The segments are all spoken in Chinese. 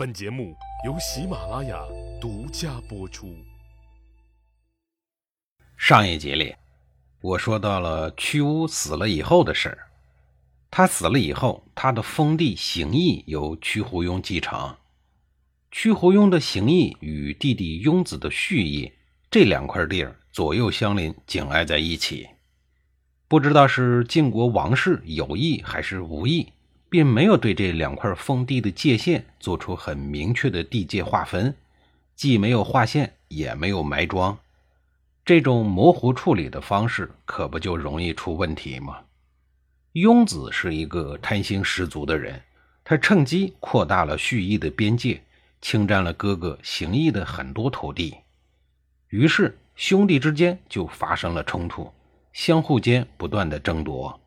本节目由喜马拉雅独家播出。上一集里，我说到了屈巫死了以后的事儿。他死了以后，他的封地邢邑由屈胡庸继承。屈胡庸的邢邑与弟弟雍子的续邑这两块地儿左右相邻，紧挨在一起。不知道是晋国王室有意还是无意。并没有对这两块封地的界限做出很明确的地界划分，既没有划线，也没有埋桩。这种模糊处理的方式，可不就容易出问题吗？雍子是一个贪心十足的人，他趁机扩大了蓄邑的边界，侵占了哥哥邢邑的很多土地。于是兄弟之间就发生了冲突，相互间不断的争夺。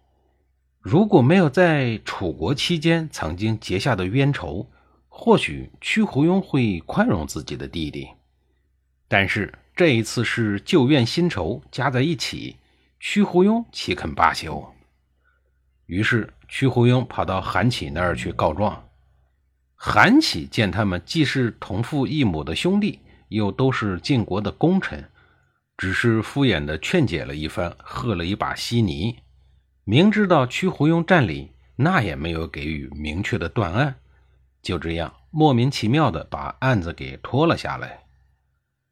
如果没有在楚国期间曾经结下的冤仇，或许屈胡庸会宽容自己的弟弟。但是这一次是旧怨新仇加在一起，屈胡庸岂肯罢休？于是屈胡庸跑到韩起那儿去告状。韩起见他们既是同父异母的兄弟，又都是晋国的功臣，只是敷衍的劝解了一番，喝了一把稀泥。明知道屈胡庸占理，那也没有给予明确的断案，就这样莫名其妙的把案子给拖了下来。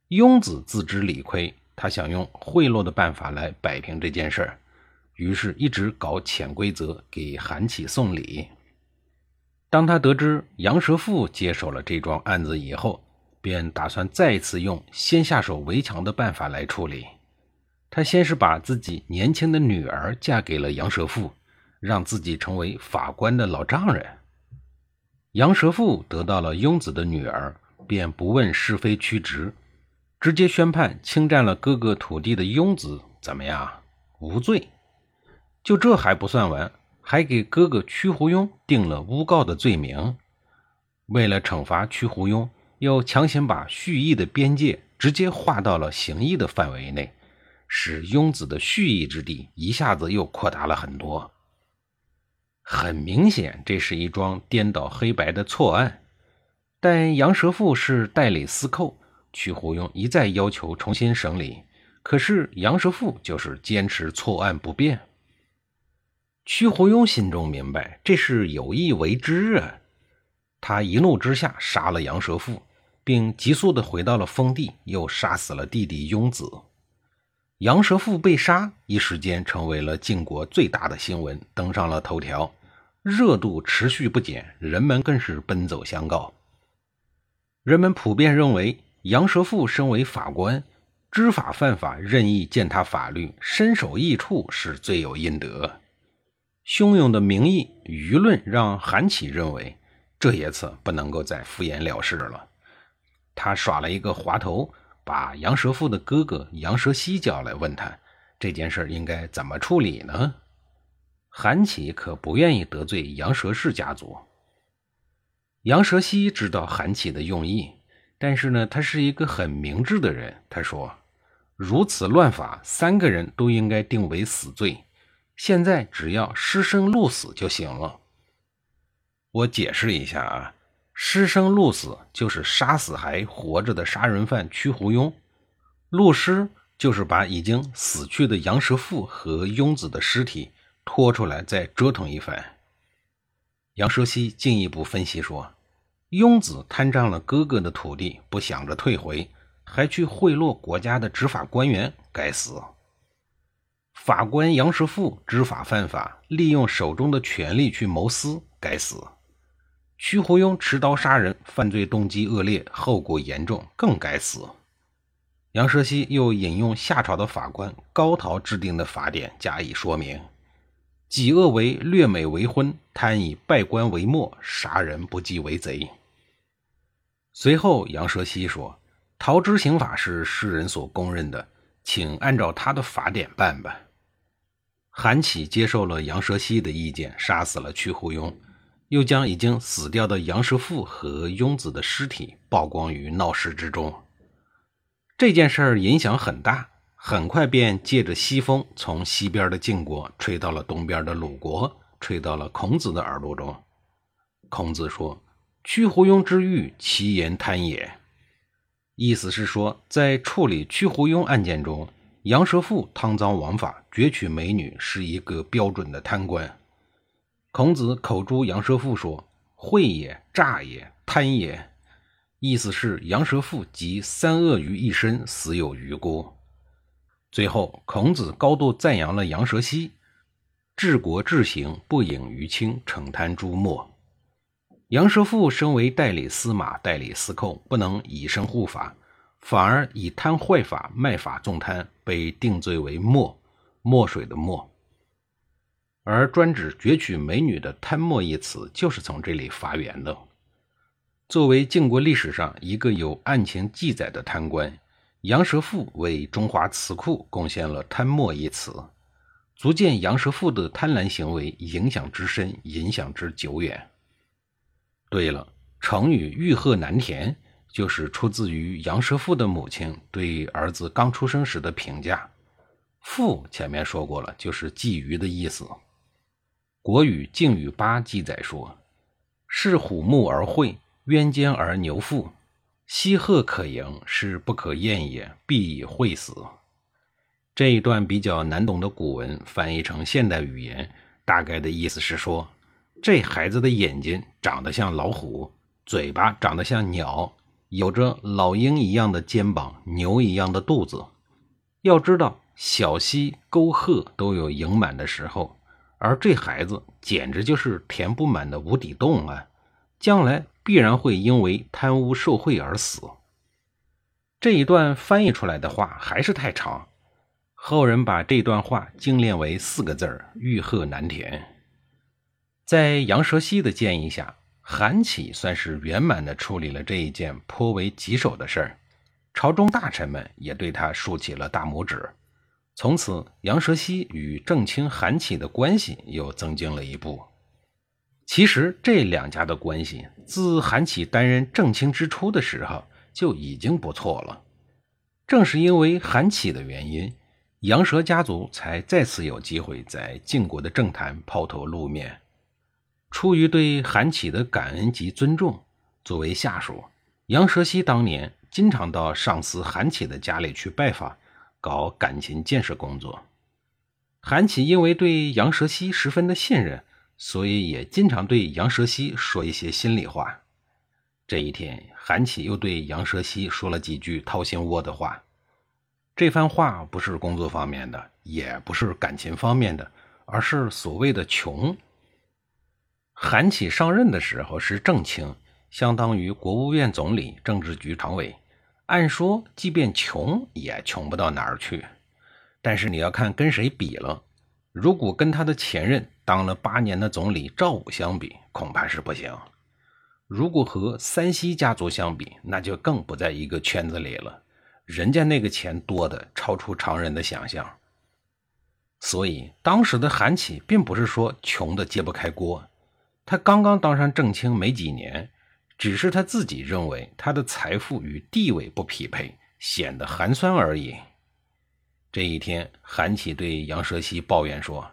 雍子自知理亏，他想用贿赂的办法来摆平这件事儿，于是一直搞潜规则给韩起送礼。当他得知杨蛇父接手了这桩案子以后，便打算再次用先下手为强的办法来处理。他先是把自己年轻的女儿嫁给了杨蛇父，让自己成为法官的老丈人。杨蛇父得到了雍子的女儿，便不问是非曲直，直接宣判侵占了哥哥土地的雍子怎么样无罪。就这还不算完，还给哥哥屈胡庸定了诬告的罪名。为了惩罚屈胡庸，又强行把蓄意的边界直接划到了行义的范围内。使雍子的蓄意之地一下子又扩大了很多。很明显，这是一桩颠倒黑白的错案。但杨蛇父是代理司寇，屈胡庸一再要求重新审理，可是杨蛇父就是坚持错案不变。屈胡庸心中明白，这是有意为之啊！他一怒之下杀了杨蛇父，并急速的回到了封地，又杀死了弟弟雍子。杨蛇父被杀，一时间成为了晋国最大的新闻，登上了头条，热度持续不减，人们更是奔走相告。人们普遍认为，杨蛇父身为法官，知法犯法，任意践踏法律，身首异处，是罪有应得。汹涌的民意舆论让韩起认为，这一次不能够再敷衍了事了。他耍了一个滑头。把杨蛇父的哥哥杨蛇西叫来，问他这件事应该怎么处理呢？韩启可不愿意得罪杨蛇氏家族。杨蛇西知道韩启的用意，但是呢，他是一个很明智的人。他说：“如此乱法，三个人都应该定为死罪。现在只要失生鹿死就行了。”我解释一下啊。师生鹿死就是杀死还活着的杀人犯屈胡庸，鹿尸就是把已经死去的杨蛇父和雍子的尸体拖出来再折腾一番。杨蛇西进一步分析说，雍子贪占了哥哥的土地，不想着退回，还去贿赂国家的执法官员，该死！法官杨蛇富知法犯法，利用手中的权力去谋私，该死！屈胡庸持刀杀人，犯罪动机恶劣，后果严重，更该死。杨蛇西又引用夏朝的法官高陶制定的法典加以说明：己恶为掠美为婚，贪以败官为末，杀人不计为贼。随后，杨蛇西说：“陶之刑法是世人所公认的，请按照他的法典办吧。”韩起接受了杨蛇西的意见，杀死了屈胡庸。又将已经死掉的杨师父和雍子的尸体曝光于闹市之中。这件事儿影响很大，很快便借着西风，从西边的晋国吹到了东边的鲁国，吹到了孔子的耳朵中。孔子说：“屈胡庸之欲，其言贪也。意思是说，在处理屈胡庸案件中，杨蛇父贪赃枉法、攫取美女，是一个标准的贪官。孔子口诛杨蛇父说：“贿也，诈也，贪也。”意思是杨蛇父集三恶于一身，死有余辜。最后，孔子高度赞扬了杨蛇溪：“治国治行，不隐于亲，惩贪诛墨。”杨蛇父身为代理司马、代理司寇，不能以身护法，反而以贪坏法、卖法纵贪，被定罪为墨，墨水的墨。而专指攫取美女的“贪墨”一词，就是从这里发源的。作为晋国历史上一个有案情记载的贪官，杨蛇父为中华词库贡献了“贪墨”一词，足见杨蛇父的贪婪行为影响之深，影响之久远。对了，成语“欲壑难填”就是出自于杨蛇父的母亲对儿子刚出生时的评价。“父”前面说过了，就是觊觎的意思。国语《靖语八》记载说：“视虎目而会。”渊间而牛腹，西鹤可迎，是不可厌也，必以会死。这一段比较难懂的古文翻译成现代语言，大概的意思是说，这孩子的眼睛长得像老虎，嘴巴长得像鸟，有着老鹰一样的肩膀，牛一样的肚子。要知道，小溪沟壑都有盈满的时候，而这孩子简直就是填不满的无底洞啊！将来。必然会因为贪污受贿而死。这一段翻译出来的话还是太长，后人把这段话精炼为四个字儿：欲壑难填。在杨蛇溪的建议下，韩起算是圆满的处理了这一件颇为棘手的事儿，朝中大臣们也对他竖起了大拇指。从此，杨蛇溪与正卿韩起的关系又增进了一步。其实这两家的关系，自韩起担任正卿之初的时候就已经不错了。正是因为韩起的原因，杨蛇家族才再次有机会在晋国的政坛抛头露面。出于对韩起的感恩及尊重，作为下属，杨蛇溪当年经常到上司韩起的家里去拜访，搞感情建设工作。韩起因为对杨蛇溪十分的信任。所以也经常对杨蛇溪说一些心里话。这一天，韩起又对杨蛇溪说了几句掏心窝的话。这番话不是工作方面的，也不是感情方面的，而是所谓的穷。韩起上任的时候是正卿，相当于国务院总理、政治局常委。按说，即便穷也穷不到哪儿去。但是你要看跟谁比了。如果跟他的前任当了八年的总理赵武相比，恐怕是不行。如果和三西家族相比，那就更不在一个圈子里了。人家那个钱多的超出常人的想象。所以当时的韩起并不是说穷的揭不开锅，他刚刚当上正卿没几年，只是他自己认为他的财富与地位不匹配，显得寒酸而已。这一天，韩起对杨蛇溪抱怨说：“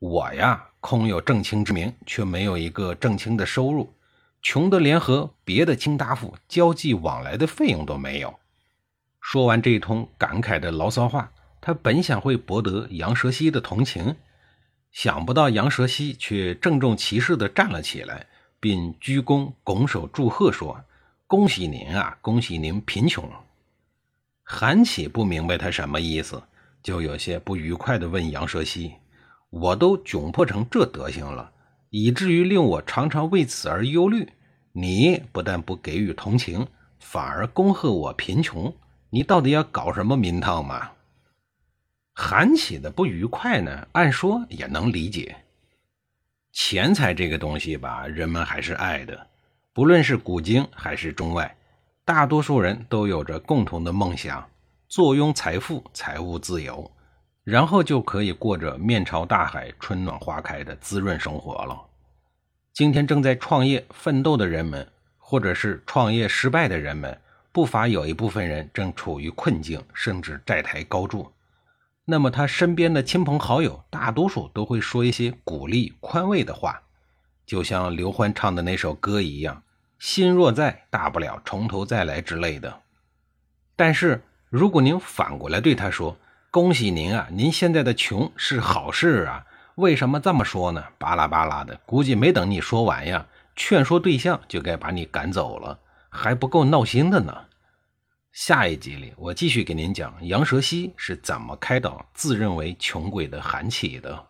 我呀，空有正卿之名，却没有一个正卿的收入，穷得连和别的卿大夫交际往来的费用都没有。”说完这一通感慨的牢骚话，他本想会博得杨蛇溪的同情，想不到杨蛇溪却郑重其事地站了起来，并鞠躬拱手祝贺说：“恭喜您啊，恭喜您贫穷。”韩起不明白他什么意思。就有些不愉快地问杨蛇溪：“我都窘迫成这德行了，以至于令我常常为此而忧虑。你不但不给予同情，反而恭贺我贫穷，你到底要搞什么名堂嘛？”韩起的不愉快呢，按说也能理解。钱财这个东西吧，人们还是爱的，不论是古今还是中外，大多数人都有着共同的梦想。坐拥财富、财务自由，然后就可以过着面朝大海、春暖花开的滋润生活了。今天正在创业奋斗的人们，或者是创业失败的人们，不乏有一部分人正处于困境，甚至债台高筑。那么他身边的亲朋好友，大多数都会说一些鼓励、宽慰的话，就像刘欢唱的那首歌一样：“心若在，大不了从头再来之类的。但是如果您反过来对他说：“恭喜您啊，您现在的穷是好事啊。”为什么这么说呢？巴拉巴拉的，估计没等你说完呀，劝说对象就该把你赶走了，还不够闹心的呢。下一集里，我继续给您讲杨蛇溪是怎么开导自认为穷鬼的韩起的。